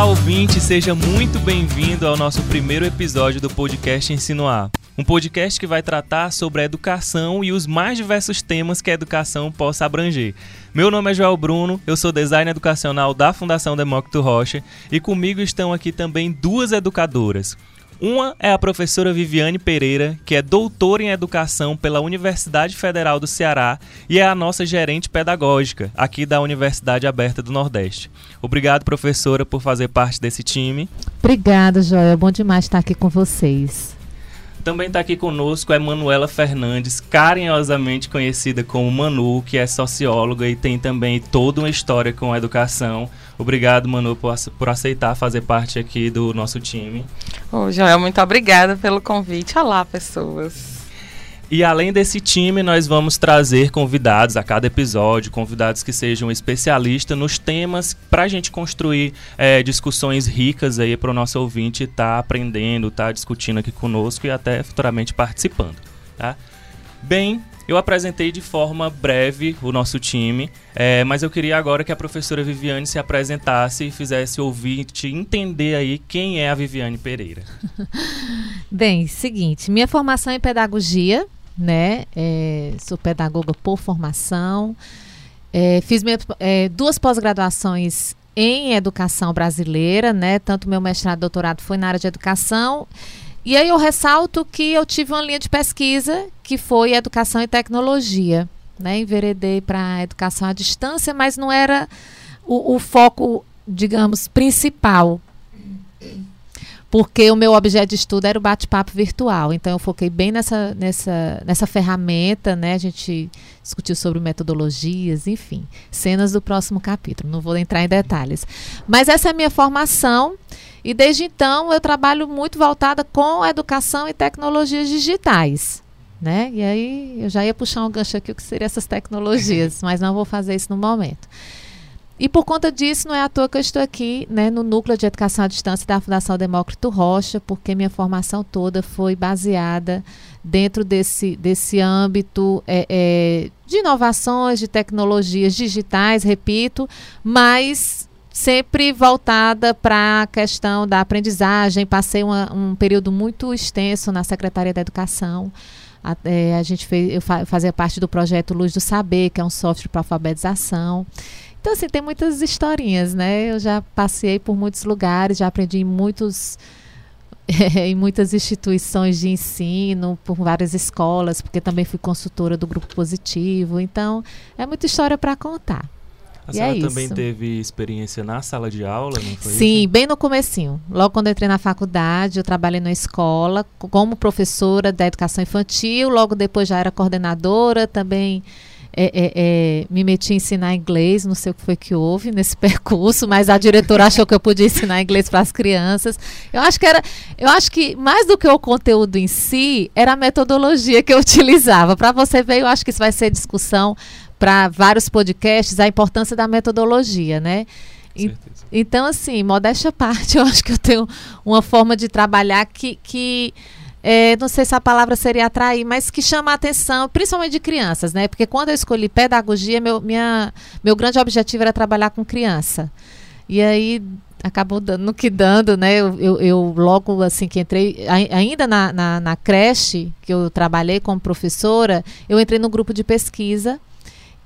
Olá, ouvinte, seja muito bem-vindo ao nosso primeiro episódio do podcast Ensinoar. Um podcast que vai tratar sobre a educação e os mais diversos temas que a educação possa abranger. Meu nome é Joel Bruno, eu sou designer educacional da Fundação Demócrito Rocha e comigo estão aqui também duas educadoras. Uma é a professora Viviane Pereira, que é doutora em educação pela Universidade Federal do Ceará e é a nossa gerente pedagógica aqui da Universidade Aberta do Nordeste. Obrigado, professora, por fazer parte desse time. Obrigada. É bom demais estar aqui com vocês. Também está aqui conosco a Manuela Fernandes, carinhosamente conhecida como Manu, que é socióloga e tem também toda uma história com a educação. Obrigado, Manu, por, aceitar fazer parte aqui do nosso time. Ô, Joel, muito obrigada pelo convite. Olá, pessoas. E além desse time, nós vamos trazer convidados a cada episódio, convidados que sejam especialistas nos temas para a gente construir é, discussões ricas aí para o nosso ouvinte estar tá aprendendo, estar tá discutindo aqui conosco e até futuramente participando. Tá? Bem, eu apresentei de forma breve o nosso time, é, mas eu queria agora que a professora Viviane se apresentasse e fizesse o ouvinte entender aí quem é a Viviane Pereira. Bem, seguinte, minha formação é em pedagogia, né? É, sou pedagoga por formação. É, fiz minha, é, duas pós-graduações em educação brasileira, né? Tanto meu mestrado e doutorado foi na área de educação. E aí eu ressalto que eu tive uma linha de pesquisa que foi educação e tecnologia. Né? Enveredei para educação à distância, mas não era o, o foco, digamos, principal porque o meu objeto de estudo era o bate-papo virtual. Então eu foquei bem nessa, nessa, nessa ferramenta, né? A gente discutiu sobre metodologias, enfim, cenas do próximo capítulo. Não vou entrar em detalhes. Mas essa é a minha formação. E desde então eu trabalho muito voltada com educação e tecnologias digitais. Né? E aí eu já ia puxar um gancho aqui o que seriam essas tecnologias, mas não vou fazer isso no momento. E por conta disso, não é à toa que eu estou aqui né, no Núcleo de Educação à Distância da Fundação Demócrito Rocha, porque minha formação toda foi baseada dentro desse, desse âmbito é, é, de inovações, de tecnologias digitais, repito, mas sempre voltada para a questão da aprendizagem. Passei uma, um período muito extenso na Secretaria da Educação. A, é, a gente fez, eu fazia parte do projeto Luz do Saber, que é um software para alfabetização. Então, assim, tem muitas historinhas, né? Eu já passei por muitos lugares, já aprendi em muitos. em muitas instituições de ensino, por várias escolas, porque também fui consultora do Grupo Positivo. Então, é muita história para contar. A senhora é também isso. teve experiência na sala de aula, não foi Sim, isso? bem no comecinho. Logo quando entrei na faculdade, eu trabalhei na escola como professora da educação infantil, logo depois já era coordenadora, também é, é, é, me meti a ensinar inglês, não sei o que foi que houve nesse percurso, mas a diretora achou que eu podia ensinar inglês para as crianças. Eu acho que era, eu acho que mais do que o conteúdo em si, era a metodologia que eu utilizava. Para você ver, eu acho que isso vai ser discussão para vários podcasts, a importância da metodologia, né? E, então, assim, modéstia à parte, eu acho que eu tenho uma forma de trabalhar que, que é, não sei se a palavra seria atrair, mas que chama a atenção, principalmente de crianças, né? Porque quando eu escolhi pedagogia, meu, minha, meu grande objetivo era trabalhar com criança. E aí acabou dando no que dando, né? Eu, eu, eu logo assim que entrei, ainda na, na, na creche que eu trabalhei como professora, eu entrei no grupo de pesquisa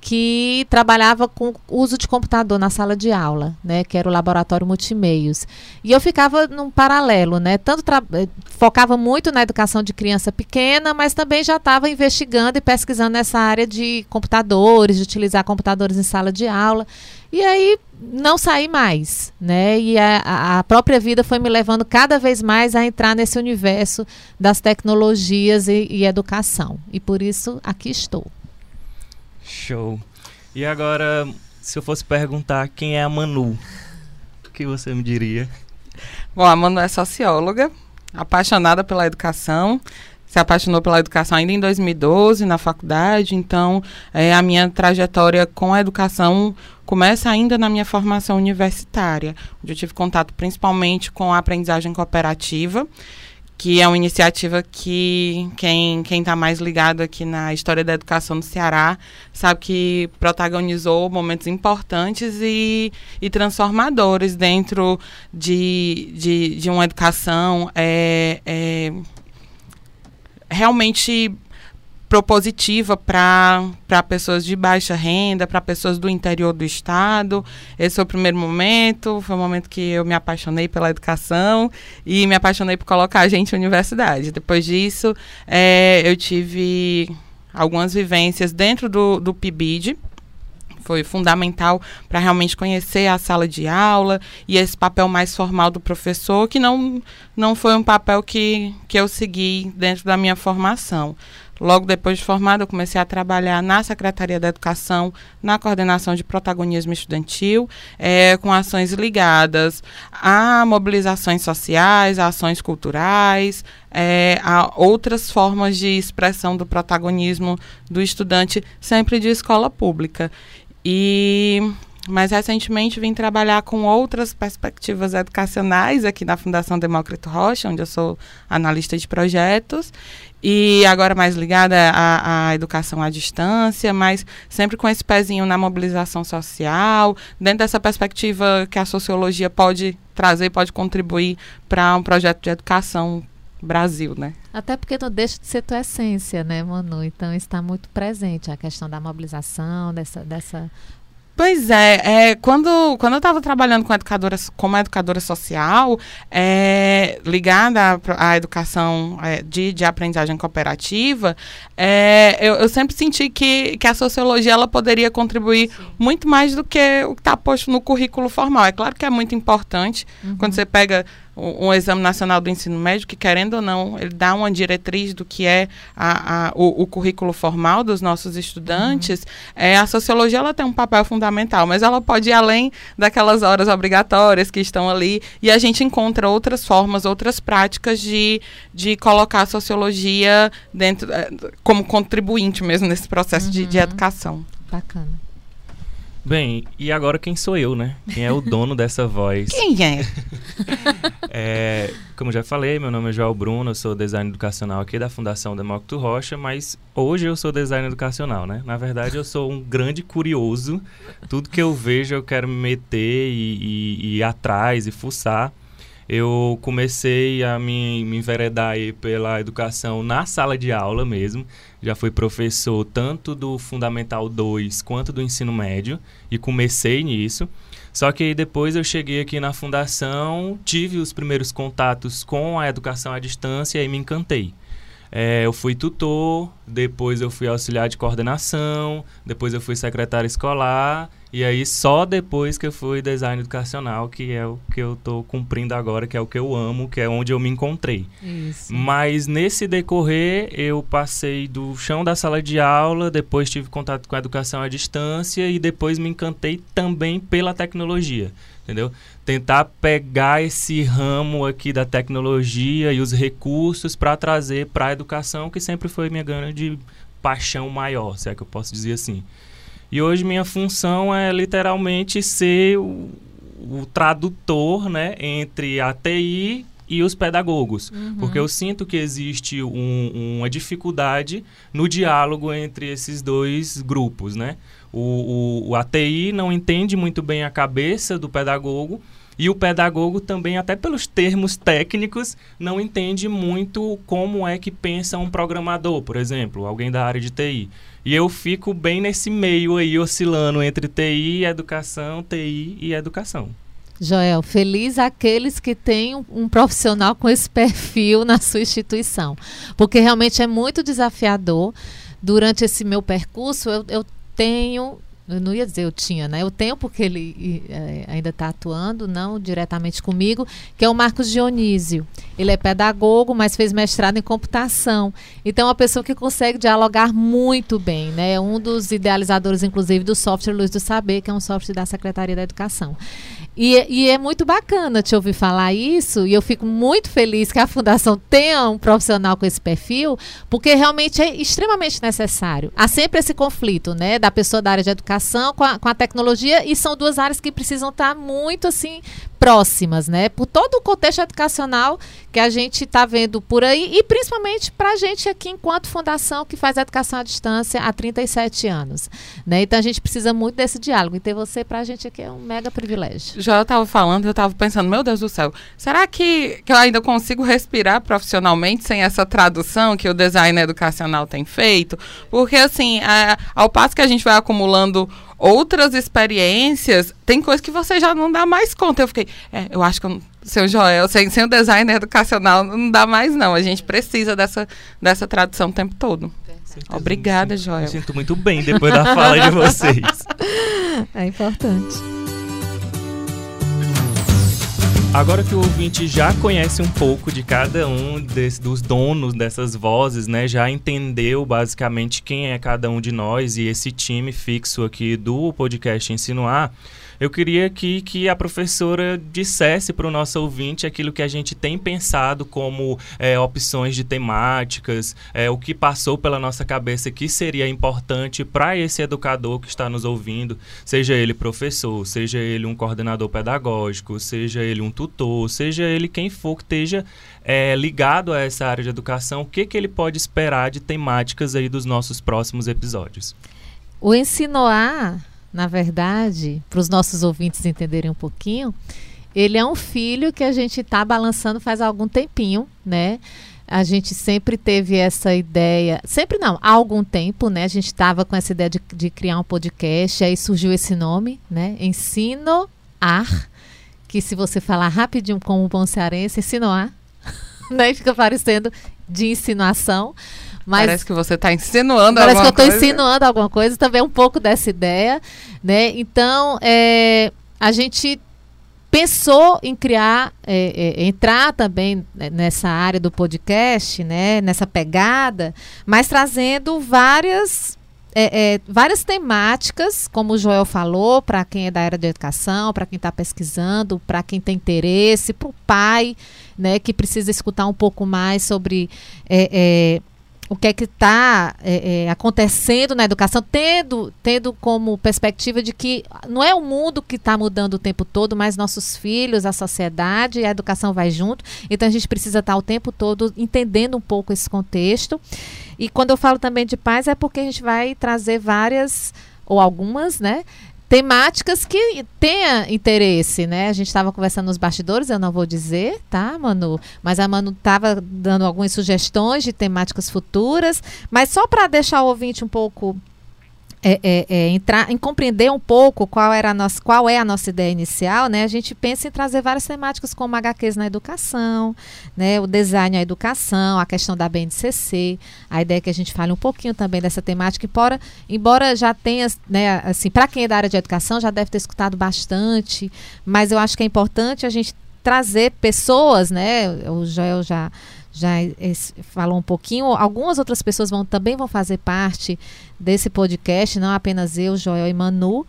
que trabalhava com uso de computador na sala de aula, né, que era o laboratório multimeios. E eu ficava num paralelo, né, tanto eh, focava muito na educação de criança pequena, mas também já estava investigando e pesquisando nessa área de computadores, de utilizar computadores em sala de aula. E aí não saí mais, né? E a, a própria vida foi me levando cada vez mais a entrar nesse universo das tecnologias e, e educação. E por isso aqui estou. Show. E agora, se eu fosse perguntar quem é a Manu, o que você me diria? Bom, a Manu é socióloga, apaixonada pela educação, se apaixonou pela educação ainda em 2012 na faculdade, então é, a minha trajetória com a educação começa ainda na minha formação universitária, onde eu tive contato principalmente com a aprendizagem cooperativa que é uma iniciativa que quem quem está mais ligado aqui na história da educação no Ceará sabe que protagonizou momentos importantes e, e transformadores dentro de, de, de uma educação é, é, realmente propositiva para pessoas de baixa renda, para pessoas do interior do estado. Esse foi o primeiro momento, foi o momento que eu me apaixonei pela educação e me apaixonei por colocar a gente na universidade. Depois disso, é, eu tive algumas vivências dentro do, do PIBID, foi fundamental para realmente conhecer a sala de aula e esse papel mais formal do professor, que não, não foi um papel que, que eu segui dentro da minha formação. Logo depois de formada, eu comecei a trabalhar na Secretaria da Educação, na coordenação de protagonismo estudantil, é, com ações ligadas a mobilizações sociais, a ações culturais, é, a outras formas de expressão do protagonismo do estudante, sempre de escola pública. E mais recentemente vim trabalhar com outras perspectivas educacionais aqui na Fundação Demócrito Rocha, onde eu sou analista de projetos, e agora mais ligada à, à, educação à distância, mas sempre com esse pezinho na mobilização social, dentro dessa perspectiva que a sociologia pode trazer, pode contribuir para um projeto de educação Brasil, né? Até porque não deixa de ser tua essência, né, Manu? Então está muito presente a questão da mobilização, dessa, dessa Pois é, é, quando, quando eu estava trabalhando com educadora, como educadora social, é, ligada à, à educação é, de, de aprendizagem cooperativa, é, eu, eu, sempre senti que, que a sociologia ela poderia contribuir Sim. muito mais do que o que está posto no currículo formal. É claro que é muito importante uhum. quando você pega um, um, exame nacional do ensino médio que, querendo ou não, ele dá uma diretriz do que é a, a, o, o, currículo formal dos nossos estudantes, uhum. é, a sociologia ela tem um papel fundamental, mas ela pode ir além daquelas horas obrigatórias que estão ali e a gente encontra outras formas, outras práticas de, de colocar a sociologia dentro, é, como contribuinte mesmo nesse processo uhum. de, de uhum. educação. Bacana. Bem, e agora quem sou eu, né? Quem é o dono dessa voz? Quem é? é? Como já falei, meu nome é João Bruno, eu sou designer educacional aqui da Fundação Demócrito Rocha, mas hoje eu sou designer educacional, né? Na verdade, eu sou um grande curioso. Tudo que eu vejo eu quero me meter e, e, e ir atrás e fuçar eu comecei a me, me enveredar pela educação na sala de aula mesmo. Já fui professor tanto do Fundamental 2 quanto do ensino médio e comecei nisso. Só que depois eu cheguei aqui na fundação, tive os primeiros contatos com a educação à distância e me encantei. É, eu fui tutor, depois eu fui auxiliar de coordenação, depois eu fui secretário escolar e aí só depois que eu fui design educacional, que é o que eu estou cumprindo agora, que é o que eu amo, que é onde eu me encontrei. Isso. Mas nesse decorrer, eu passei do chão da sala de aula, depois tive contato com a educação à distância e depois me encantei também pela tecnologia entendeu? Tentar pegar esse ramo aqui da tecnologia e os recursos para trazer para a educação, que sempre foi minha grande paixão maior, se é que eu posso dizer assim. E hoje minha função é literalmente ser o, o tradutor, né, entre a TI e os pedagogos, uhum. porque eu sinto que existe um, uma dificuldade no diálogo entre esses dois grupos, né? O, o, o ATI não entende muito bem a cabeça do pedagogo e o pedagogo também, até pelos termos técnicos, não entende muito como é que pensa um programador, por exemplo, alguém da área de TI. E eu fico bem nesse meio aí, oscilando entre TI educação, TI e educação. Joel, feliz aqueles que têm um, um, profissional com esse perfil na sua instituição, porque realmente é muito desafiador. Durante esse meu percurso, eu, eu tenho eu não ia dizer eu tinha, né? Eu tenho porque ele é, ainda está atuando, não diretamente comigo, que é o Marcos Dionísio. Ele é pedagogo, mas fez mestrado em computação. Então, é uma pessoa que consegue dialogar muito bem, né? É um dos idealizadores, inclusive, do software Luz do Saber, que é um software da Secretaria da Educação. E, e, é muito bacana te ouvir falar isso, e eu fico muito feliz que a Fundação tenha um profissional com esse perfil, porque realmente é extremamente necessário. Há sempre esse conflito, né, da pessoa da área de educação com a, com a tecnologia, e são duas áreas que precisam estar muito, assim, próximas, né? Por todo o contexto educacional que a gente está vendo por aí e principalmente para a gente aqui enquanto fundação que faz educação à distância há 37 anos, né? Então a gente precisa muito desse diálogo e ter você para a gente aqui é um mega privilégio. Já estava falando, eu estava pensando, meu Deus do céu, será que, que eu ainda consigo respirar profissionalmente sem essa tradução que o design educacional tem feito? Porque assim, ao passo que a gente vai acumulando outras experiências, tem coisas que você já não dá mais conta. Eu fiquei, é, eu acho que eu, o Joel, sem, sem o design educacional, não dá mais, não. A gente precisa dessa, dessa tradução o tempo todo. Certeza, Obrigada, sinto, Joel. Me sinto muito bem depois da fala de vocês. É importante. Agora que o ouvinte já conhece um pouco de cada um desse, dos donos dessas vozes, né? Já entendeu basicamente quem é cada um de nós e esse time fixo aqui do podcast Insinuar. Eu queria aqui que a professora dissesse para o nosso ouvinte aquilo que a gente tem pensado como é, opções de temáticas, é, o que passou pela nossa cabeça que seria importante para esse educador que está nos ouvindo, seja ele professor, seja ele um coordenador pedagógico, seja ele um tutor, seja ele quem for que esteja é, ligado a essa área de educação, o que, que ele pode esperar de temáticas aí dos nossos próximos episódios. O Ensinoar na verdade, para os nossos ouvintes entenderem um pouquinho, ele é um filho que a gente está balançando faz algum tempinho, né? A gente sempre teve essa ideia, sempre não, há algum tempo, né? A gente estava com essa ideia de, de, criar um podcast, aí surgiu esse nome, né? Ensino Ar, que se você falar rapidinho como um bom cearense, ensino ar, né? Fica parecendo de insinuação. Mas parece que você está insinuando parece alguma coisa. Parece que eu estou insinuando alguma coisa, também um pouco dessa ideia, né? Então, é, a gente pensou em criar, é, é, entrar também nessa área do podcast, né? Nessa pegada, mas trazendo várias é, é, várias temáticas, como o Joel falou, para quem é da área de educação, para quem está pesquisando, para quem tem interesse, para o pai, né, que precisa escutar um pouco mais sobre é, é o que é que está é, é, acontecendo na educação, tendo, tendo como perspectiva de que não é o mundo que está mudando o tempo todo, mas nossos filhos, a sociedade, a educação vai junto. Então a gente precisa estar tá o tempo todo entendendo um pouco esse contexto. E quando eu falo também de paz, é porque a gente vai trazer várias ou algumas, né, temáticas que tenha interesse, né? A gente estava conversando nos bastidores, eu não vou dizer, tá, Manu? Mas a Manu estava dando algumas sugestões de temáticas futuras, mas só para deixar o ouvinte um pouco é, é, é, entrar em compreender um pouco qual era a nossa, qual é a nossa ideia inicial, né? A gente pensa em trazer várias temáticas como HQs na educação, né? O design na educação, a questão da BNCC, a ideia é que a gente fale um pouquinho também dessa temática, embora, embora já tenha, né? Assim, para quem é da área de educação já deve ter escutado bastante, mas eu acho que é importante a gente trazer pessoas, né? O Joel já já falou um pouquinho. Algumas outras pessoas vão, também vão fazer parte desse podcast, não apenas eu, Joel e Manu.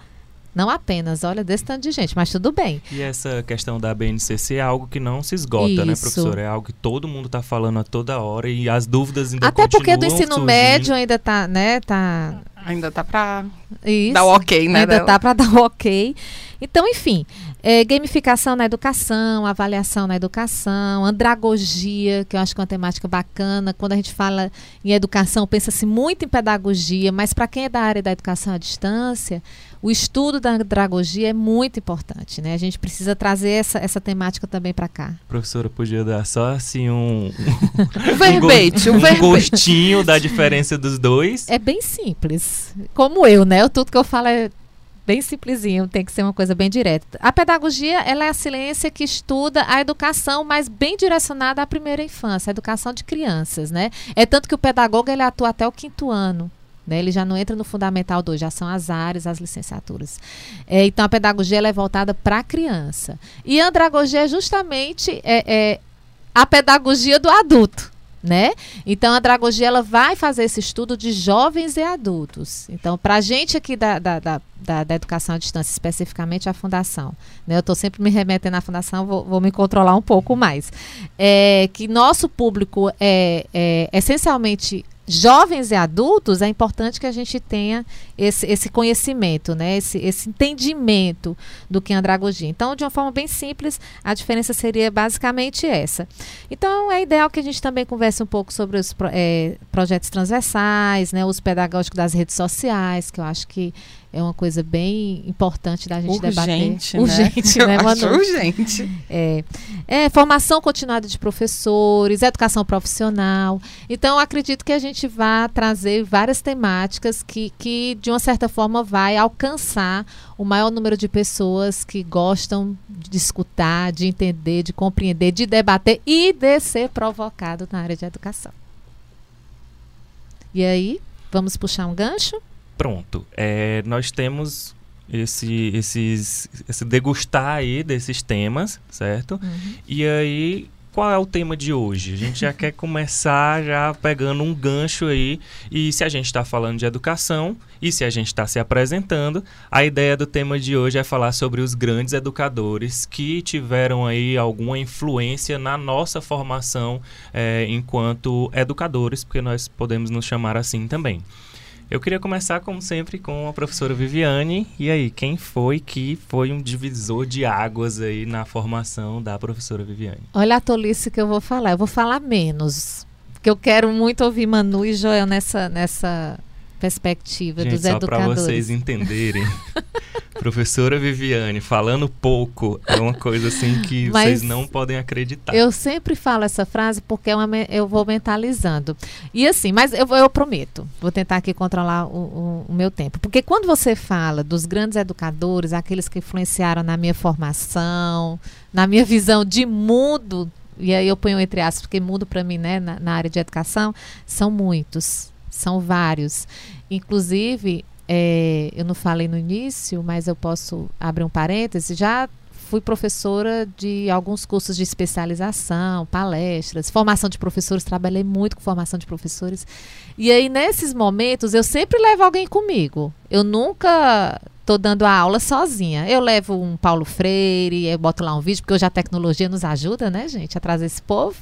Não apenas, olha, desse tanto de gente, mas tudo bem. E essa questão da BNCC é algo que não se esgota, né, Isso. né, professor? É algo que todo mundo está falando a toda hora e as dúvidas ainda Até porque do ensino surgindo. médio ainda está, né, tá... Ainda tá para dar o ok, né? Ainda tá para dar o ok. Então, enfim, é, gamificação na educação, avaliação na educação, andragogia, que eu acho que é uma temática bacana. Quando a gente fala em educação, pensa-se muito em pedagogia, mas para quem é da área da educação à distância, o estudo da andragogia é muito importante, né? A gente precisa trazer essa, essa temática também para cá. Professora, podia dar só assim um, um verbete, um, um gostinho da diferença dos dois? É bem simples. Como eu, né? Tudo que eu falo é bem simplesinho, tem que ser uma coisa bem direta. A pedagogia, ela é a ciência que estuda a educação, mas bem direcionada à primeira infância, a educação de crianças, né? É tanto que o pedagogo, ele atua até o quinto ano. Né, ele já não entra no fundamental 2, já são as áreas, as licenciaturas. É, então, a pedagogia ela é voltada para a criança. E a andragogia é justamente é, é, a pedagogia do adulto né? Então a Dragogia ela vai fazer esse estudo de jovens e adultos. Então, para a gente aqui da, da, da, da, educação à distância, especificamente a fundação, né? Eu estou sempre me remetendo à fundação, vou, vou me controlar um pouco mais. É, que nosso público é, é essencialmente jovens e adultos, é importante que a gente tenha esse, esse conhecimento, né? esse, esse entendimento do que é andragogia. Então, de uma forma bem simples, a diferença seria basicamente essa. Então, é ideal que a gente também converse um pouco sobre os é, projetos transversais, né? os pedagógicos das redes sociais, que eu acho que é uma coisa bem importante da gente urgente, debater. Urgente, né? né, Manu? urgente. É. é, formação continuada de professores, educação profissional. Então, acredito que a gente vai trazer várias temáticas que, que, de uma certa forma, vai alcançar o maior número de pessoas que gostam de escutar, de entender, de compreender, de debater e de ser provocado na área de educação. E aí, vamos puxar um gancho? Pronto. É, nós temos esse, esses, esse degustar aí desses temas, certo? Uhum. E aí, qual é o tema de hoje? A gente já quer começar já pegando um gancho aí. E se a gente está falando de educação e se a gente está se apresentando, a ideia do tema de hoje é falar sobre os grandes educadores que tiveram aí alguma influência na nossa formação é, enquanto educadores, porque nós podemos nos chamar assim também. Eu queria começar, como sempre, com a professora Viviane. E aí, quem foi que foi um divisor de águas aí na formação da professora Viviane? Olha a tolice que eu vou falar. Eu vou falar menos. Porque eu quero muito ouvir Manu e Joel nessa, nessa perspectiva Gente, dos educadores. Só para vocês entenderem. Professora Viviane, falando pouco é uma coisa assim que Mas vocês não podem acreditar. Eu sempre falo essa frase porque é uma, eu vou mentalizando. E assim, mas eu, eu prometo, vou tentar aqui controlar o, o, o, meu tempo. Porque quando você fala dos grandes educadores, aqueles que influenciaram na minha formação, na minha visão de mundo, e aí eu ponho entre aspas, porque mundo para mim, né, na, na área de educação, são muitos, são vários. Inclusive, é, eu não falei no início, mas eu posso abrir um parêntese. Já fui professora de alguns cursos de especialização, palestras, formação de professores, trabalhei muito com formação de professores. E aí, nesses momentos, eu sempre levo alguém comigo. Eu nunca estou dando a aula sozinha. Eu levo um Paulo Freire, eu boto lá um vídeo, porque hoje a tecnologia nos ajuda, né, gente, a trazer esse povo.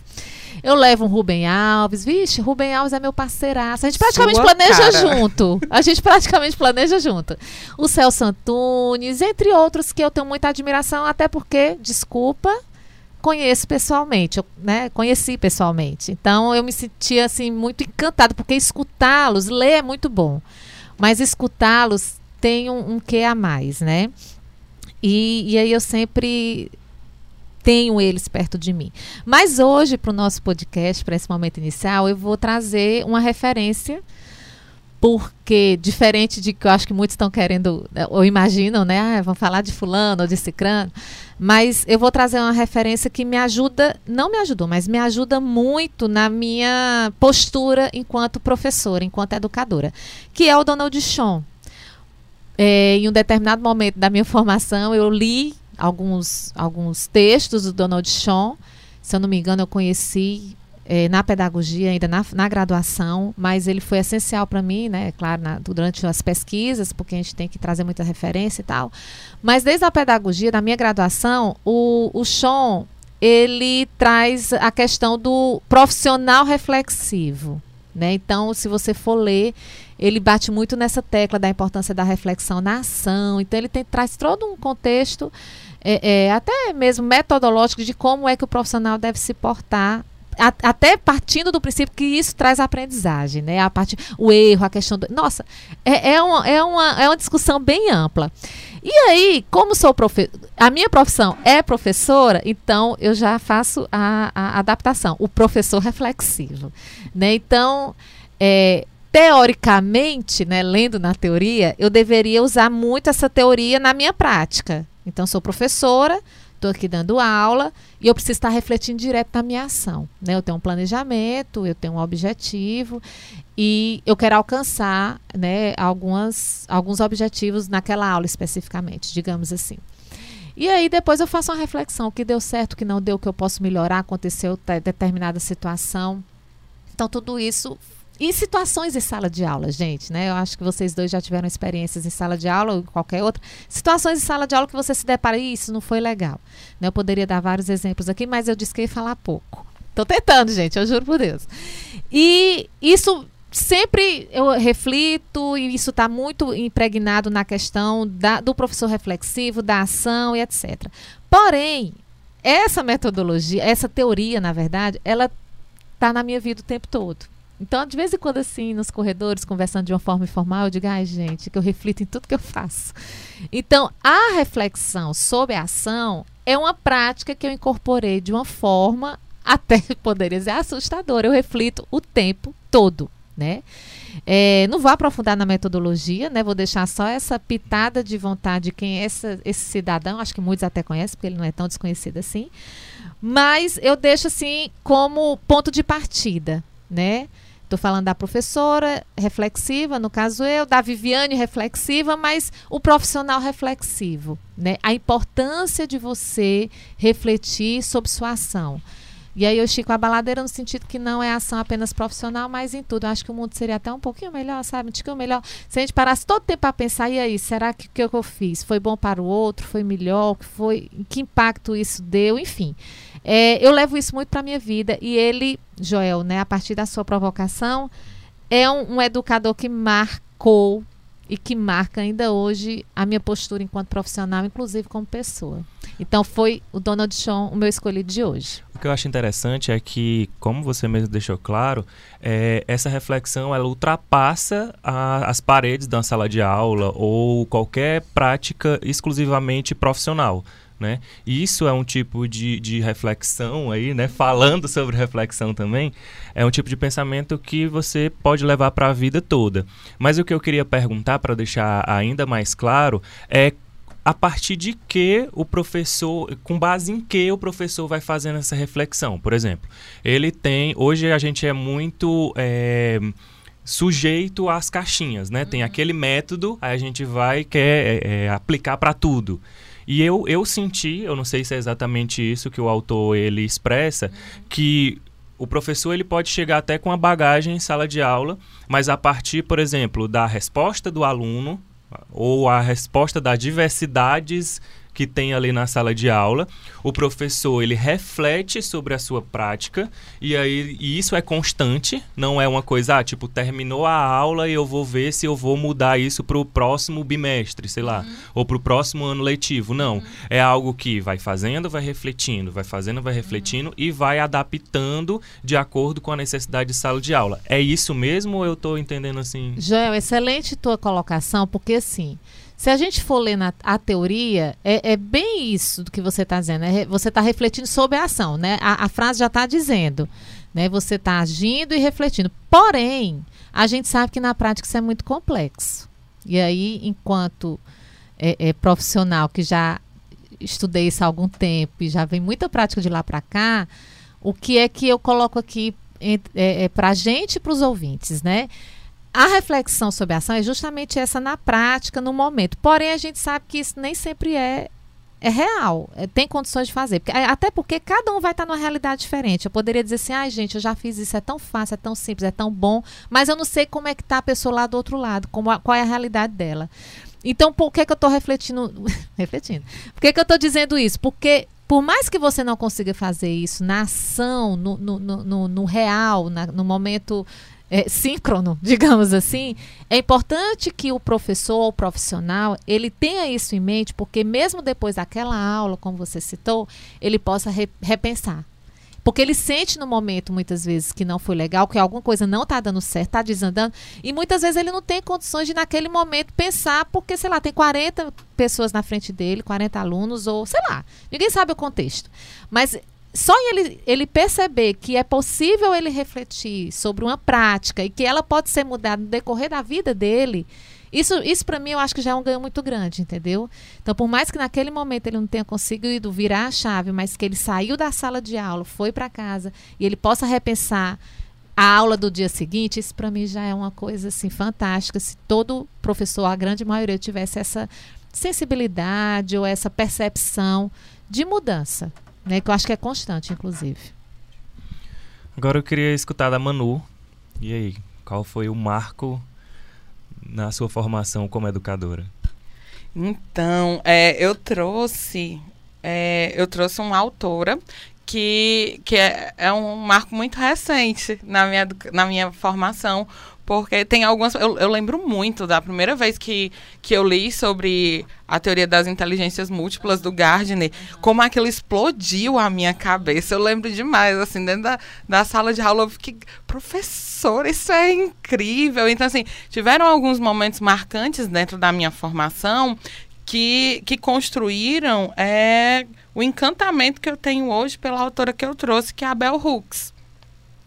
Eu levo um Rubem Alves. Vixe, Rubem Alves é meu parceiraço. A gente praticamente Sua planeja cara. junto. A gente praticamente planeja junto. O Celso Antunes, entre outros que eu tenho muita admiração, até porque, desculpa, conheço pessoalmente, eu, né, conheci pessoalmente. Então eu me senti assim muito encantada porque escutá-los, ler é muito bom, mas escutá-los tem um, um quê a mais, né? E, e aí eu sempre tenho eles perto de mim. Mas hoje, para o nosso podcast, para esse momento inicial, eu vou trazer uma referência, porque, diferente de que eu acho que muitos estão querendo, ou imaginam, né? Ah, vão falar de fulano ou de cicrano, mas eu vou trazer uma referência que me ajuda, não me ajudou, mas me ajuda muito na minha postura enquanto professora, enquanto educadora, que é o Donald Sean. É, em um determinado momento da minha formação, eu li alguns, alguns textos do Donald Sean. Se eu não me engano, eu conheci é, na pedagogia, ainda na, na, graduação, mas ele foi essencial para mim, né? Claro, na, durante as pesquisas, porque a gente tem que trazer muita referência e tal. Mas desde a pedagogia, da minha graduação, o, o Sean, ele traz a questão do profissional reflexivo. Né? Então, se você for ler, ele bate muito nessa tecla da importância da reflexão na ação. Então, ele tem, traz todo um contexto é, é, até mesmo metodológico de como é que o profissional deve se portar até partindo do princípio que isso traz aprendizagem, né? A parte, o erro, a questão do. Nossa, é, é, uma, é, uma, é uma discussão bem ampla. E aí, como sou professor, a minha profissão é professora, então eu já faço a, a adaptação, o professor reflexivo, né? Então, é, teoricamente, né, lendo na teoria, eu deveria usar muito essa teoria na minha prática, então, sou professora, estou aqui dando aula e eu preciso estar refletindo direto na minha ação. Né? Eu tenho um planejamento, eu tenho um objetivo e eu quero alcançar né, algumas, alguns objetivos naquela aula especificamente, digamos assim. E aí depois eu faço uma reflexão, o que deu certo, o que não deu, o que eu posso melhorar, aconteceu determinada situação. Então tudo isso em situações em sala de aula, gente, né? Eu acho que vocês dois já tiveram experiências em sala de aula ou em qualquer outra. Situações em sala de aula que você se depara, e isso não foi legal. Né? Eu poderia dar vários exemplos aqui, mas eu disse que ia falar pouco. Tô tentando, gente, eu juro por Deus. E isso sempre eu reflito e isso está muito impregnado na questão da, do professor reflexivo, da ação e etc. Porém, essa metodologia, essa teoria, na verdade, ela está na minha vida o tempo todo. Então, de vez em quando, assim, nos corredores, conversando de uma forma informal, eu digo, ai, gente, que eu reflito em tudo que eu faço. Então, a reflexão sobre a ação é uma prática que eu incorporei de uma forma até poderia ser assustadora. Eu reflito o tempo todo né? É, não vou aprofundar na metodologia, né? Vou deixar só essa pitada de vontade de quem é essa, esse cidadão, acho que muitos até conhecem, porque ele não é tão desconhecido assim. Mas eu deixo assim como ponto de partida, né? Estou falando da professora reflexiva, no caso eu, da Viviane reflexiva, mas o profissional reflexivo, né? A importância de você refletir sobre sua ação. E aí eu estico a baladeira no sentido que não é ação apenas profissional, mas em tudo. Eu acho que o mundo seria até um pouquinho melhor, sabe? Um pouquinho melhor. Se a gente parasse todo tempo para pensar, e aí, será que o que eu fiz foi bom para o outro? Foi melhor? Foi, que impacto isso deu? Enfim. É, eu levo isso muito para minha vida. E ele, Joel, né, a partir da sua provocação, é um, um educador que marcou e que marca ainda hoje a minha postura enquanto profissional, inclusive como pessoa. Então foi o Donald Trump o meu escolhido de hoje. O que eu acho interessante é que, como você mesmo deixou claro, é, essa reflexão ela ultrapassa a, as paredes da sala de aula ou qualquer prática exclusivamente profissional. Né? E isso é um tipo de, de reflexão aí, né? Falando sobre reflexão também, é um tipo de pensamento que você pode levar para a vida toda. Mas o que eu queria perguntar para deixar ainda mais claro é a partir de que o professor, com base em que o professor vai fazendo essa reflexão. Por exemplo, ele tem. Hoje a gente é muito. É, sujeito às caixinhas, né? Uhum. Tem aquele método, aí a gente vai quer é, é, aplicar para tudo. E eu, eu senti, eu não sei se é exatamente isso que o autor ele expressa, uhum. que o professor ele pode chegar até com a bagagem em sala de aula, mas a partir, por exemplo, da resposta do aluno, ou a resposta das diversidades que tem ali na sala de aula. O professor ele reflete sobre a sua prática e aí e isso é constante, não é uma coisa ah, tipo terminou a aula e eu vou ver se eu vou mudar isso para o próximo bimestre, sei lá, uhum. ou para o próximo ano letivo. Não, uhum. é algo que vai fazendo, vai refletindo, vai fazendo, vai refletindo uhum. e vai adaptando de acordo com a necessidade de sala de aula. É isso mesmo ou eu estou entendendo assim? Joel, excelente tua colocação, porque assim, se a gente for ler na, a teoria, é, é bem isso do que você está dizendo. É, você está refletindo sobre a ação, né? A, a frase já está dizendo. Né? Você está agindo e refletindo. Porém, a gente sabe que na prática isso é muito complexo. E aí, enquanto é, é, profissional que já estudei isso há algum tempo e já vem muita prática de lá para cá, o que é que eu coloco aqui é, é para a gente e para os ouvintes, né? A reflexão sobre a ação é justamente essa na prática, no momento. Porém, a gente sabe que isso nem sempre é, é real, é, tem condições de fazer. Porque, até porque cada um vai estar numa realidade diferente. Eu poderia dizer assim, ai ah, gente, eu já fiz isso, é tão fácil, é tão simples, é tão bom, mas eu não sei como é que está a pessoa lá do outro lado, como qual é a realidade dela. Então, por que, que eu estou refletindo? refletindo. Por que, que eu estou dizendo isso? Porque por mais que você não consiga fazer isso na ação, no, no, no, no real, na, no momento é, síncrono, digamos assim, é importante que o professor ou profissional ele tenha isso em mente, porque mesmo depois daquela aula, como você citou, ele possa re repensar. Porque ele sente no momento, muitas vezes, que não foi legal, que alguma coisa não está dando certo, está desandando. E muitas vezes ele não tem condições de, naquele momento, pensar, porque, sei lá, tem 40 pessoas na frente dele, 40 alunos, ou sei lá. Ninguém sabe o contexto. Mas só ele, ele perceber que é possível ele refletir sobre uma prática e que ela pode ser mudada no decorrer da vida dele, isso, isso para mim eu acho que já é um ganho muito grande, entendeu? Então, por mais que naquele momento ele não tenha conseguido virar a chave, mas que ele saiu da sala de aula, foi para casa e ele possa repensar a aula do dia seguinte, isso para mim já é uma coisa assim fantástica. Se todo professor, a grande maioria, tivesse essa sensibilidade ou essa percepção de mudança, né? Que eu acho que é constante, inclusive. Agora eu queria escutar da Manu. E aí, qual foi o marco na sua formação como educadora? Então, é, eu trouxe é, eu trouxe uma autora que, que é, é, um marco muito recente na minha, na minha formação, porque tem algumas. Eu, eu, lembro muito da primeira vez que, que eu li sobre a teoria das inteligências múltiplas do Gardner, como aquilo explodiu a minha cabeça. Eu lembro demais, assim, dentro da, da sala de aula, eu fiquei, professor, isso é incrível. Então, assim, tiveram alguns momentos marcantes dentro da minha formação que, que construíram é, o encantamento que eu tenho hoje pela autora que eu trouxe, que é a Bell Hooks.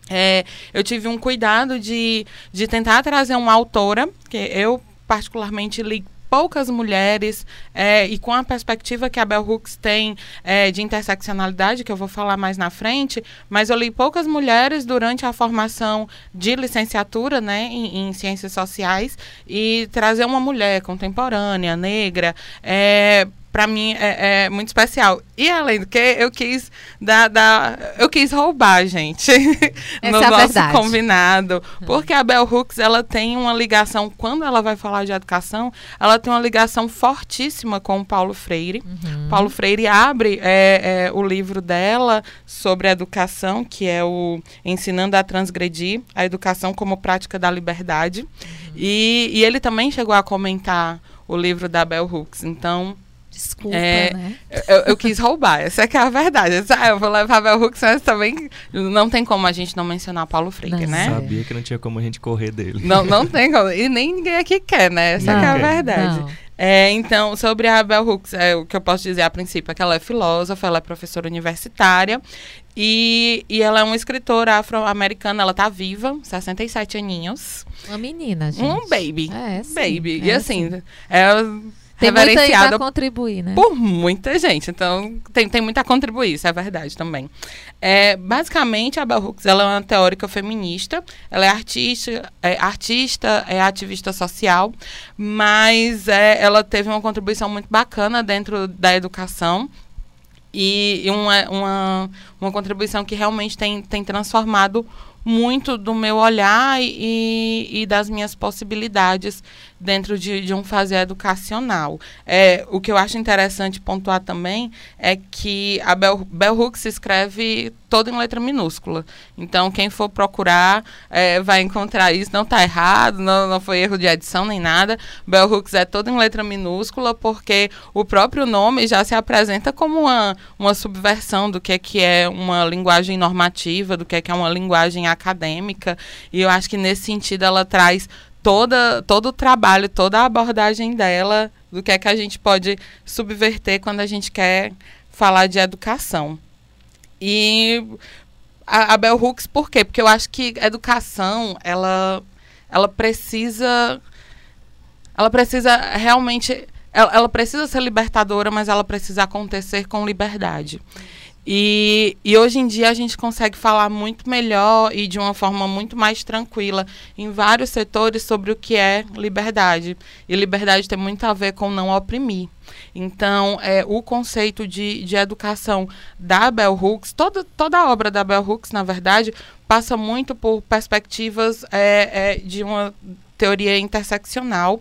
É, eu tive um cuidado de, de tentar trazer uma autora, que eu particularmente li poucas mulheres é, e com a perspectiva que a Bell Hooks tem é, de interseccionalidade, que eu vou falar mais na frente, mas eu li poucas mulheres durante a formação de licenciatura né, em, em ciências sociais e trazer uma mulher contemporânea, negra, é, para mim é, é, muito especial. E além do que, eu quis dar, dar eu quis roubar, gente, no é nosso verdade. combinado, porque a Bell Hooks ela tem uma ligação quando ela vai falar de educação, ela tem uma ligação fortíssima com o Paulo Freire. Uhum. Paulo Freire abre é, é, o livro dela sobre educação, que é o ensinando a transgredir a educação como prática da liberdade, uhum. e, e ele também chegou a comentar o livro da Bell Hooks. Então Desculpa, é, né? Eu, eu, quis roubar, essa é que é a verdade. Ah, eu vou levar Bel Hooks, mas também não tem como a gente não mencionar Paulo Freire, não. né? Sabia que não tinha como a gente correr dele. Não, não tem como. E nem ninguém aqui quer, né? Essa não, é, é a verdade. É, então, sobre a Bell Hooks, é, o que eu posso dizer a princípio é que ela é filósofa, ela é professora universitária e, e ela é uma escritora afro-americana, ela tá viva, 67 aninhos. Uma menina, gente. Um baby. É, sim, baby. É, e assim, sim. é tem a contribuir, né? Por muita gente. Então, tem, tem muito a contribuir, isso é verdade também. É, basicamente, a Bell Hooks ela é uma teórica feminista, ela é artista, é, artista, é ativista social, mas é, ela teve uma contribuição muito bacana dentro da educação e, e uma, uma, uma contribuição que realmente tem, tem transformado muito do meu olhar e, e das minhas possibilidades dentro de, de um fazer educacional. É, o que eu acho interessante pontuar também é que a Bell, Bell Hooks escreve toda em letra minúscula. Então, quem for procurar é, vai encontrar isso. Não está errado, não, não foi erro de edição nem nada. Bell Hooks é toda em letra minúscula porque o próprio nome já se apresenta como uma, uma subversão do que é, que é uma linguagem normativa, do que é, que é uma linguagem acadêmica. E eu acho que nesse sentido ela traz toda, todo o trabalho, toda a abordagem dela do que é que a gente pode subverter quando a gente quer falar de educação. E a, a Bell Hooks, por quê? Porque eu acho que educação, ela, ela precisa. Ela precisa realmente. Ela, ela precisa ser libertadora, mas ela precisa acontecer com liberdade. E, e hoje em dia a gente consegue falar muito melhor e de uma forma muito mais tranquila em vários setores sobre o que é liberdade. E liberdade tem muito a ver com não oprimir. Então, é, o conceito de, de educação da Bell Hooks, toda, toda a obra da Bell Hooks, na verdade, passa muito por perspectivas é, é, de uma teoria interseccional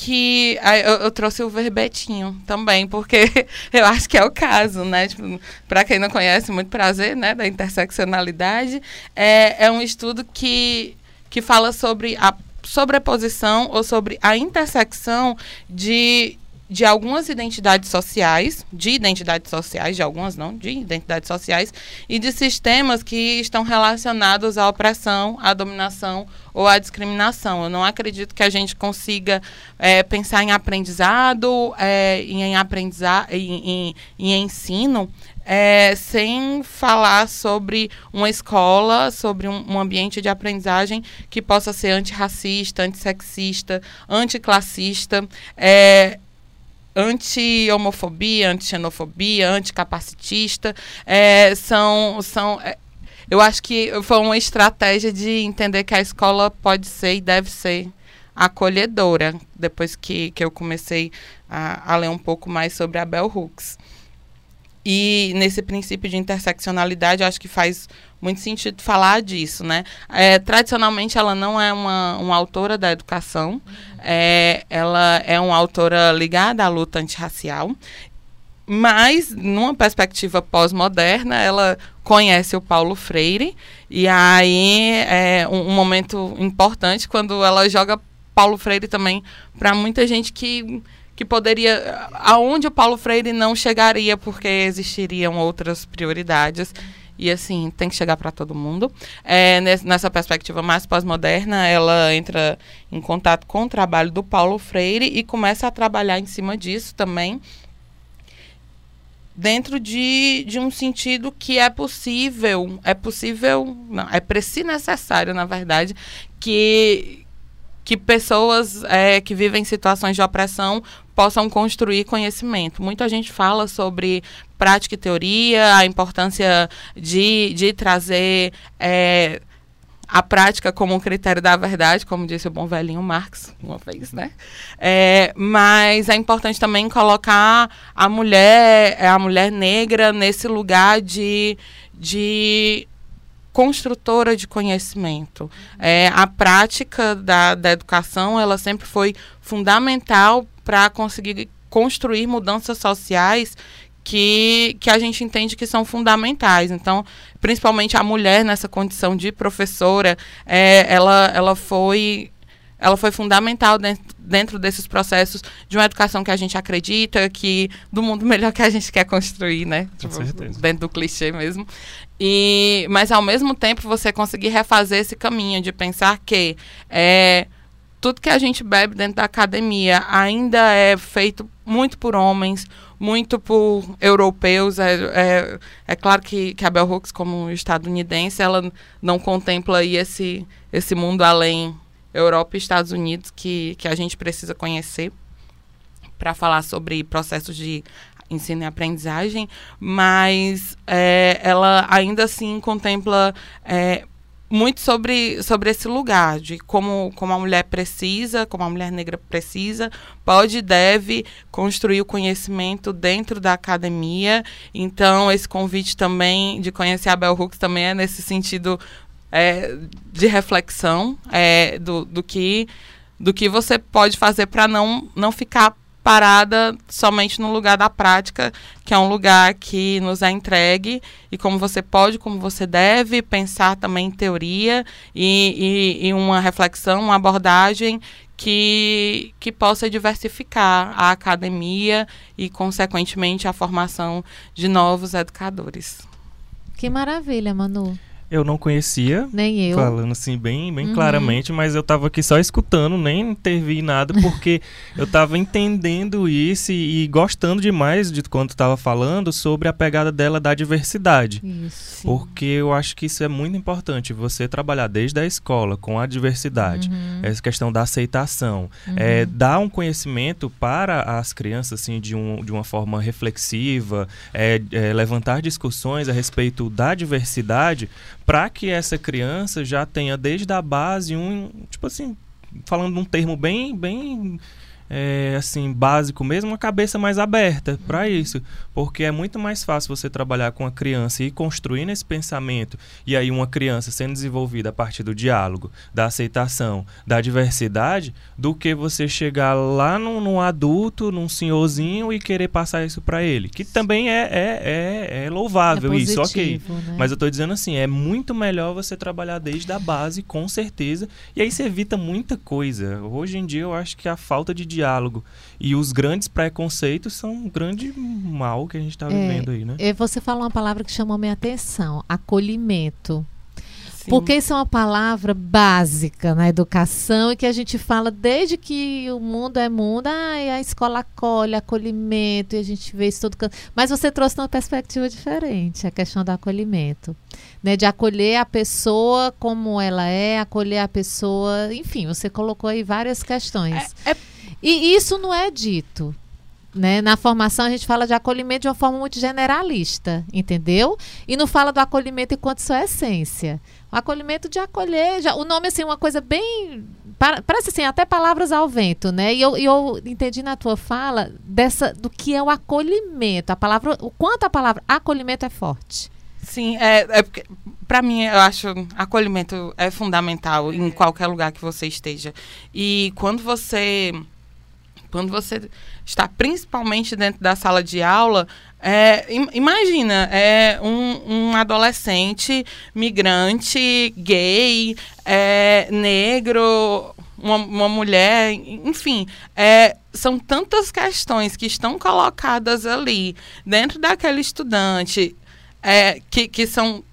que eu, eu, trouxe o verbetinho também, porque eu acho que é o caso, né? Tipo, Para quem não conhece, muito prazer, né? Da interseccionalidade. É, é um estudo que, que fala sobre a sobreposição ou sobre a intersecção de de algumas identidades sociais, de identidades sociais, de algumas não, de identidades sociais, e de sistemas que estão relacionados à opressão, à dominação ou à discriminação. Eu não acredito que a gente consiga é, pensar em aprendizado, é, em, em, em, em ensino, é, sem falar sobre uma escola, sobre um, um, ambiente de aprendizagem que possa ser antirracista, antissexista, anticlassista. É, anti-homofobia, anti-xenofobia, anticapacitista. É, são. são é, eu acho que foi uma estratégia de entender que a escola pode ser e deve ser acolhedora, depois que, que eu comecei a, a ler um pouco mais sobre a Bell Hooks. E nesse princípio de interseccionalidade, eu acho que faz muito sentido falar disso, né? É, tradicionalmente, ela não é uma, uma autora da educação, é, ela é uma autora ligada à luta antirracial, mas, numa perspectiva pós-moderna, ela conhece o Paulo Freire. E aí é um, um momento importante quando ela joga Paulo Freire também para muita gente que que poderia aonde o Paulo Freire não chegaria porque existiriam outras prioridades e assim tem que chegar para todo mundo. É, nessa perspectiva mais pós-moderna ela entra em contato com o trabalho do Paulo Freire e começa a trabalhar em cima disso também dentro de, de um sentido que é possível é possível não é preciso necessário na verdade que que pessoas é, que vivem situações de opressão possam construir conhecimento. Muita gente fala sobre prática e teoria, a importância de, de trazer é, a prática como um critério da verdade, como disse o bom velhinho Marx uma vez, né? É, mas é importante também colocar a mulher, a mulher negra nesse lugar de, de construtora de conhecimento. É, a prática da, da educação ela sempre foi fundamental para conseguir construir mudanças sociais que, que a gente entende que são fundamentais. Então, principalmente a mulher nessa condição de professora, é, ela, ela foi ela foi fundamental dentro, dentro desses processos de uma educação que a gente acredita, que do mundo melhor que a gente quer construir, né? Com tipo, certeza. Dentro do clichê mesmo. E, mas ao mesmo tempo você conseguir refazer esse caminho de pensar que é, tudo que a gente bebe dentro da academia ainda é feito muito por homens, muito por europeus. É, é, é claro que, que a Bell Hooks, como estadunidense, ela não contempla aí esse, esse mundo além Europa e Estados Unidos que, que a gente precisa conhecer para falar sobre processos de ensino e aprendizagem, mas é, ela ainda assim contempla é, muito sobre, sobre esse lugar, de como, como a mulher precisa, como a mulher negra precisa, pode e deve construir o conhecimento dentro da academia. Então, esse convite também de conhecer a Bell Hooks também é nesse sentido é, de reflexão é, do, do, que, do que você pode fazer para não, não ficar parada somente no lugar da prática, que é um lugar que nos é entregue e como você pode, como você deve pensar também em teoria e, e, e uma reflexão, uma abordagem que, que possa diversificar a academia e, consequentemente, a formação de novos educadores. Que maravilha, Manu. Eu não conhecia. Nem eu. Falando assim, bem, bem uhum. claramente, mas eu tava aqui só escutando, nem intervi nada, porque eu tava entendendo isso e, e, gostando demais de quando tava falando sobre a pegada dela da diversidade. Isso. Porque eu acho que isso é muito importante, você trabalhar desde a escola com a diversidade, uhum. essa questão da aceitação, uhum. é, dar um conhecimento para as crianças, assim, de, um, de uma forma reflexiva, é, é, levantar discussões a respeito da diversidade para que essa criança já tenha desde a base um, tipo assim, falando um termo bem, bem é, assim, básico mesmo, uma cabeça mais aberta para isso. Porque é muito mais fácil você trabalhar com a criança e construir esse pensamento. E aí, uma criança sendo desenvolvida a partir do diálogo, da aceitação, da diversidade, do que você chegar lá num, num adulto, num senhorzinho e querer passar isso para ele. Que também é, é, é, é louvável é positivo, isso, ok. Né? Mas eu estou dizendo assim, é muito melhor você trabalhar desde a base, com certeza. E aí você evita muita coisa. Hoje em dia eu acho que a falta de diálogo e os grandes preconceitos são um grande mal que a gente está é, vivendo aí, né? É, você fala uma palavra que chamou minha atenção: acolhimento. Sim. Porque isso é uma palavra básica na educação e que a gente fala desde que o mundo é mundo, ah, a escola acolhe, acolhimento, e a gente vê isso tudo. Mas você trouxe uma perspectiva diferente, a questão do acolhimento. Né, de acolher a pessoa como ela é, acolher a pessoa, enfim, você colocou aí várias questões. É, é e isso não é dito. Né? Na formação a gente fala de acolhimento de uma forma muito generalista, entendeu? E não fala do acolhimento enquanto sua essência. O acolhimento de acolher, já, o nome assim, uma coisa bem. Parece assim, até palavras ao vento, né? E eu, eu entendi na tua fala dessa do que é o acolhimento. A palavra, o quanto a palavra acolhimento é forte. Sim, é, é porque, para mim, eu acho acolhimento é fundamental em qualquer lugar que você esteja. E quando você quando você está principalmente dentro da sala de aula, é, imagina, é um, um, adolescente migrante, gay, é, negro, uma, uma, mulher, enfim, é, são tantas questões que estão colocadas ali dentro daquele estudante é, que, que são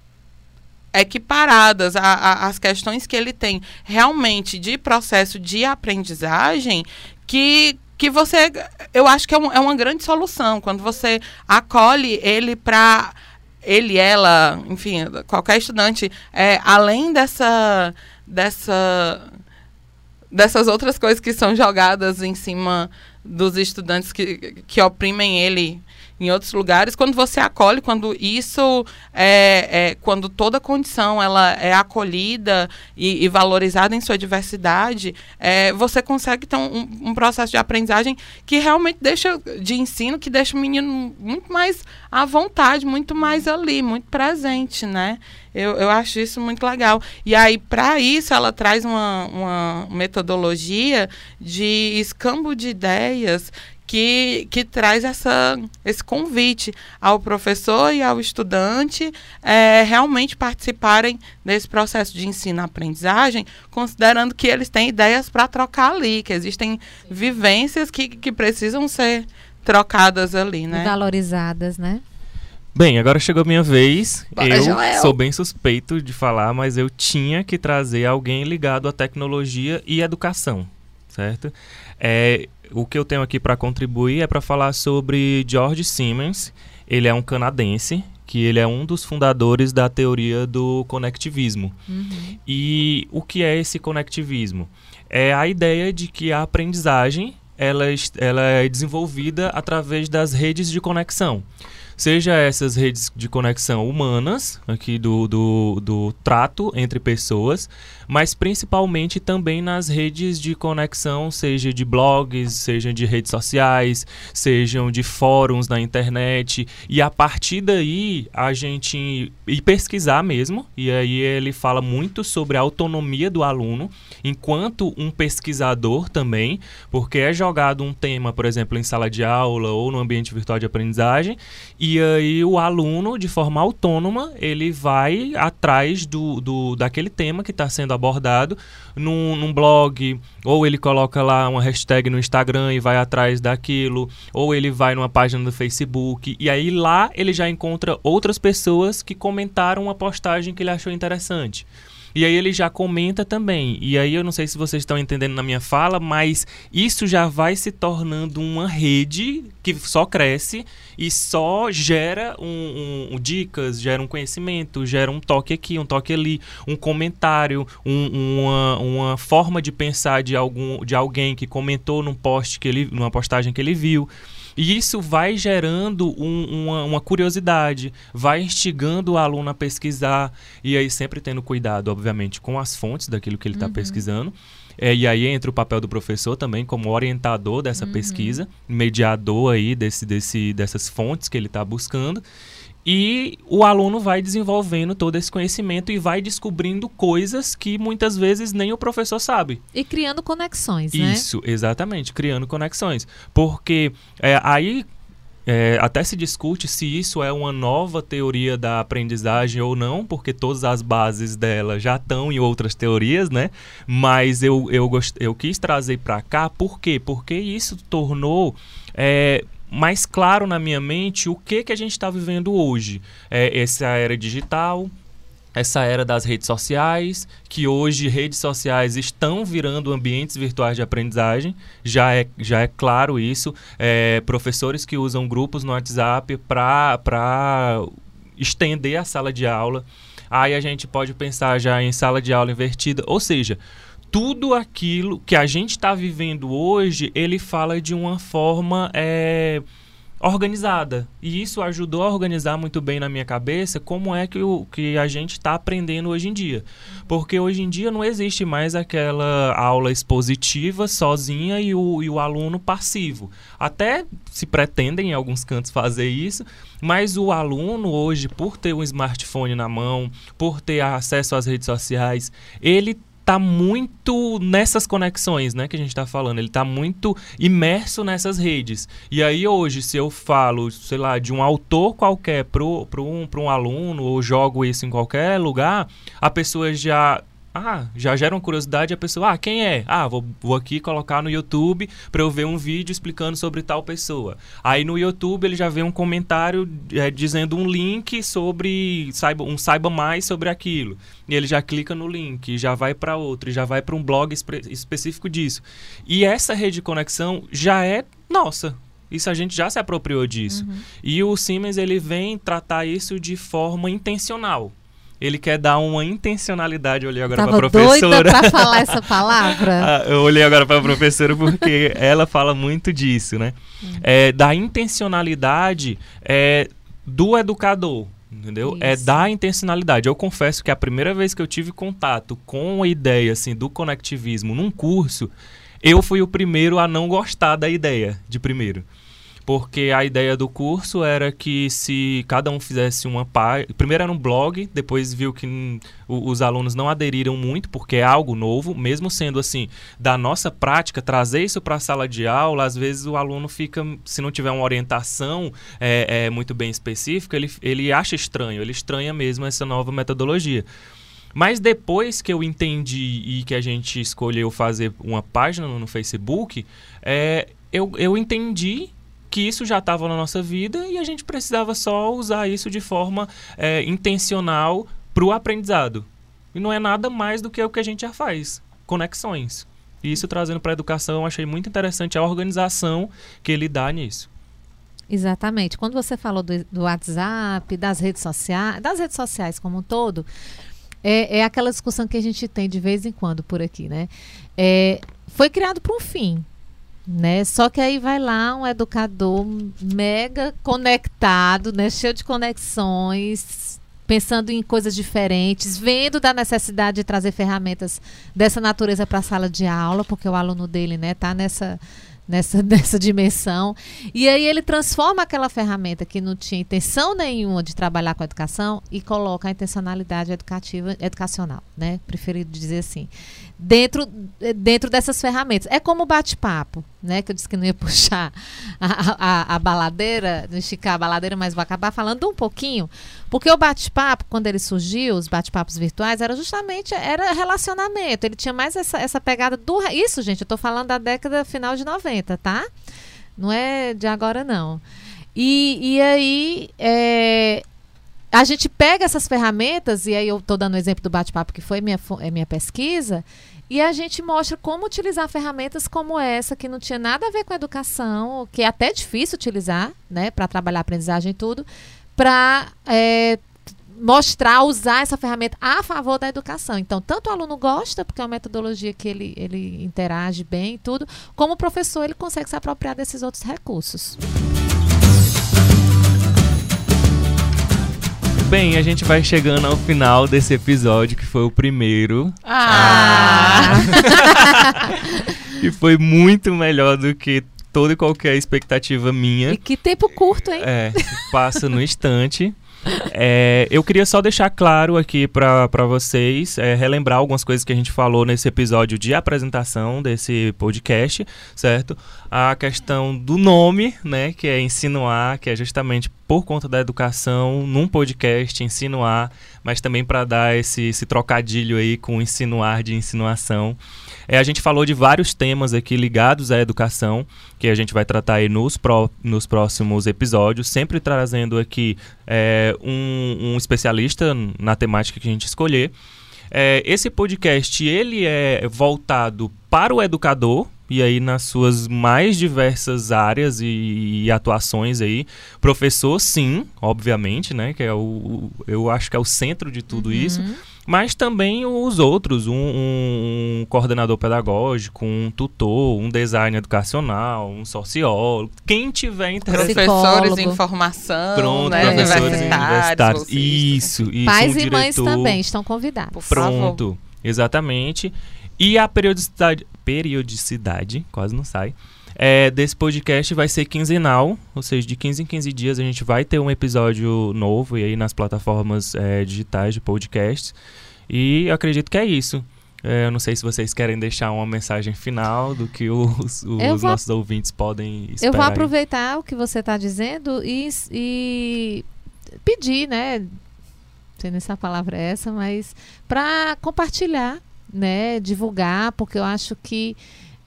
equiparadas às questões que ele tem realmente de processo de aprendizagem que que você, eu acho que é, um, é uma grande solução. Quando você acolhe ele para ele, ela, enfim, qualquer estudante, é, além dessa, dessa, dessas outras coisas que são jogadas em cima dos estudantes que, que oprimem ele em outros lugares, quando você acolhe, quando isso é, é quando toda condição ela é acolhida e, e valorizada em sua diversidade, é, você consegue ter um, um, processo de aprendizagem que realmente deixa de ensino, que deixa o menino muito mais à vontade, muito mais ali, muito presente, né? Eu, eu acho isso muito legal. E aí, para isso, ela traz uma, uma metodologia de escambo de ideias que, que traz essa, esse convite ao professor e ao estudante é, realmente participarem desse processo de ensino-aprendizagem, considerando que eles têm ideias para trocar ali, que existem Sim. vivências que, que precisam ser trocadas ali, né? E valorizadas, né? Bem, agora chegou a minha vez. eu Joel. sou bem suspeito de falar, mas eu tinha que trazer alguém ligado à tecnologia e educação, certo? É, o que eu tenho aqui para contribuir é para falar sobre George Siemens. Ele é um canadense que ele é um dos fundadores da teoria do conectivismo. Uhum. E o que é esse conectivismo? É a ideia de que a aprendizagem ela, ela é desenvolvida através das redes de conexão seja essas redes de conexão humanas, aqui do, do, do trato entre pessoas, mas principalmente também nas redes de conexão, seja de blogs, seja de redes sociais, sejam de fóruns na internet, e a partir daí a gente ir pesquisar mesmo, e aí ele fala muito sobre a autonomia do aluno, enquanto um pesquisador também, porque é jogado um tema, por exemplo, em sala de aula ou no ambiente virtual de aprendizagem, e aí o aluno, de forma autônoma, ele vai atrás do, do daquele tema que está sendo abordado num, num blog, ou ele coloca lá uma hashtag no Instagram e vai atrás daquilo, ou ele vai numa página do Facebook, e aí lá ele já encontra outras pessoas que comentaram uma postagem que ele achou interessante. E aí ele já comenta também. E aí eu não sei se vocês estão entendendo na minha fala, mas isso já vai se tornando uma rede que só cresce e só gera um, um, dicas, gera um conhecimento, gera um toque aqui, um toque ali, um comentário, um, uma, uma forma de pensar de algum de alguém que comentou num post que ele, numa postagem que ele viu. E isso vai gerando um, uma, uma, curiosidade, vai instigando o aluno a pesquisar, e aí sempre tendo cuidado, obviamente, com as fontes daquilo que ele está uhum. pesquisando. É, e aí entra o papel do professor também como orientador dessa uhum. pesquisa, mediador aí desse, desse, dessas fontes que ele está buscando. E o aluno vai desenvolvendo todo esse conhecimento e vai descobrindo coisas que muitas vezes nem o professor sabe. E criando conexões, né? Isso, exatamente, criando conexões. Porque é, aí é, até se discute se isso é uma nova teoria da aprendizagem ou não, porque todas as bases dela já estão em outras teorias, né? Mas eu, eu, gost... eu quis trazer para cá, por quê? Porque isso tornou é, mais claro na minha mente o que, que a gente está vivendo hoje. É essa era digital, essa era das redes sociais, que hoje redes sociais estão virando ambientes virtuais de aprendizagem, já é, já é claro isso. É, professores que usam grupos no WhatsApp para estender a sala de aula. Aí a gente pode pensar já em sala de aula invertida, ou seja, tudo aquilo que a gente está vivendo hoje, ele fala de uma forma é, organizada. E isso ajudou a organizar muito bem na minha cabeça como é que, o, que a gente está aprendendo hoje em dia. Porque hoje em dia não existe mais aquela aula expositiva sozinha e o, e o aluno passivo. Até se pretendem em alguns cantos fazer isso, mas o aluno hoje, por ter um smartphone na mão, por ter acesso às redes sociais, ele tá muito nessas conexões, né, que a gente tá falando. Ele tá muito imerso nessas redes. E aí hoje, se eu falo, sei lá, de um autor qualquer pro, pro um, pro um aluno ou jogo isso em qualquer lugar, a pessoa já ah, já gera uma curiosidade a pessoa, ah, quem é? Ah, vou, vou aqui colocar no YouTube para eu ver um vídeo explicando sobre tal pessoa. Aí no YouTube ele já vê um comentário é, dizendo um link sobre, saiba, um saiba mais sobre aquilo. E ele já clica no link, já vai para outro, já vai para um blog espe específico disso. E essa rede de conexão já é nossa, isso a gente já se apropriou disso. Uhum. E o Siemens ele vem tratar isso de forma intencional ele quer dar uma intencionalidade. Eu olhei agora para a professora. Doida pra falar essa palavra. Ah, eu olhei agora para a professora porque ela fala muito disso, né? Hum. É, da intencionalidade é, do educador. Entendeu? É Isso. É da intencionalidade. Eu confesso que a primeira vez que eu tive contato com a ideia assim, do conectivismo num curso, eu fui o primeiro a não gostar da ideia de primeiro porque a ideia do curso era que se cada um fizesse uma página. Primeiro era um blog, depois viu que os alunos não aderiram muito, porque é algo novo, mesmo sendo assim, da nossa prática, trazer isso para a sala de aula, às vezes o aluno fica, se não tiver uma orientação é, é, muito bem específica, ele, ele acha estranho, ele estranha mesmo essa nova metodologia. Mas depois que eu entendi e que a gente escolheu fazer uma página no Facebook, é, eu, eu entendi que isso já estava na nossa vida e a gente precisava só usar isso de forma é, intencional para o aprendizado. E não é nada mais do que o que a gente já faz, conexões. E isso trazendo para a educação, eu achei muito interessante a organização que ele dá nisso. Exatamente. Quando você falou do, do WhatsApp, das redes sociais, das redes sociais como um todo, é, é, aquela discussão que a gente tem de vez em quando por aqui, né? É, foi criado para um fim, né? Só que aí vai lá um educador mega conectado, né? Cheio de conexões, pensando em coisas diferentes, vendo da necessidade de trazer ferramentas dessa natureza para a sala de aula, porque o aluno dele, né, tá nessa nessa, nessa dimensão. E aí ele transforma aquela ferramenta que não tinha intenção nenhuma de trabalhar com a educação e coloca a intencionalidade educativa, educacional, né? Preferido dizer assim dentro, dentro dessas ferramentas. É como o bate-papo, né? Que eu disse que não ia puxar a, a, a baladeira, não esticar a baladeira, mas vou acabar falando um pouquinho. Porque o bate-papo, quando ele surgiu, os bate-papos virtuais, era justamente era relacionamento. Ele tinha mais essa, essa pegada do. Isso, gente, eu estou falando da década final de 90, tá? Não é de agora, não. E, e aí, é, a gente pega essas ferramentas, e aí eu estou dando o exemplo do bate-papo, que foi minha, é minha pesquisa, e a gente mostra como utilizar ferramentas como essa, que não tinha nada a ver com educação, que é até difícil utilizar, né, para trabalhar a aprendizagem e tudo, para é, mostrar, usar essa ferramenta a favor da educação. Então, tanto o aluno gosta, porque é uma metodologia que ele, ele interage bem e tudo, como o professor ele consegue se apropriar desses outros recursos. Bem, a gente vai chegando ao final desse episódio, que foi o primeiro. Ah! e foi muito melhor do que toda e qualquer expectativa minha. E que tempo curto, hein? É, passa no instante. É, eu queria só deixar claro aqui para vocês, é, relembrar algumas coisas que a gente falou nesse episódio de apresentação desse podcast, certo? A questão do nome, né, que é insinuar, que é justamente por conta da educação, num podcast, insinuar, mas também para dar esse, esse trocadilho aí com insinuar de insinuação. É, a gente falou de vários temas aqui ligados à educação, que a gente vai tratar aí nos, pro, nos próximos episódios, sempre trazendo aqui é, um, um especialista na temática que a gente escolher. É, esse podcast ele é voltado para o educador, e aí nas suas mais diversas áreas e, e, atuações aí. Professor, sim, obviamente, né? Que é o, eu acho que é o centro de tudo uhum. isso mas também os outros, um, um, coordenador pedagógico, um tutor, um design educacional, um sociólogo, quem tiver interesse. Professores em formação, Pronto, né? professores universitários. Isso, isso. Pais um e mães também estão convidados. Pronto, exatamente. E a periodicidade, periodicidade, quase não sai, é, desse podcast vai ser quinzenal, ou seja, de 15 em 15 dias a gente vai ter um episódio novo e aí nas plataformas é, digitais de podcasts. E acredito que é isso. É, eu não sei se vocês querem deixar uma mensagem final do que os, os vou, nossos ouvintes podem esperar. Eu vou aproveitar aí. o que você está dizendo e, e, pedir, né? Não sei nem se a palavra é essa, mas para compartilhar, né? Divulgar, porque eu acho que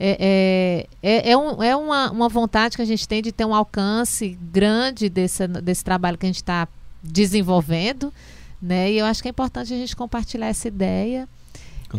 é, é, é, é, um, é uma, uma vontade que a gente tem de ter um alcance grande desse, desse trabalho que a gente está desenvolvendo, né? E eu acho que é importante a gente compartilhar essa ideia.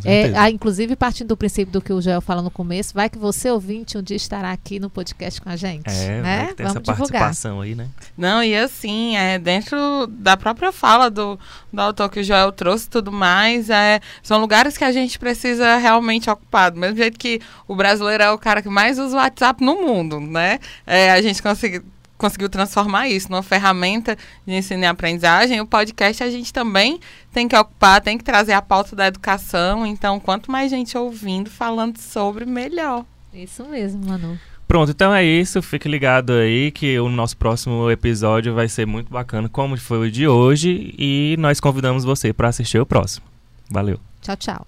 É, ah, inclusive, partindo do princípio do que o Joel fala no começo, vai que você, ouvinte, um dia estará aqui no podcast com a gente. É, né? vai ter Vamos essa participação aí, né? Não, e assim, é, dentro da própria fala do, do autor que o Joel trouxe e tudo mais, é, são lugares que a gente precisa realmente ocupar. Do mesmo jeito que o brasileiro é o cara que mais usa o WhatsApp no mundo, né? É, a gente consegue conseguiu transformar isso numa ferramenta de ensino e aprendizagem, o podcast a gente também tem que ocupar, tem que trazer a pauta da educação. Então, quanto mais gente ouvindo, falando sobre, melhor. Isso mesmo, Manu. Pronto, então é isso. Fique ligado aí que o nosso próximo episódio vai ser muito bacana, como foi o de hoje. E nós convidamos você para assistir o próximo. Valeu. Tchau, tchau.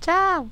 Tchau.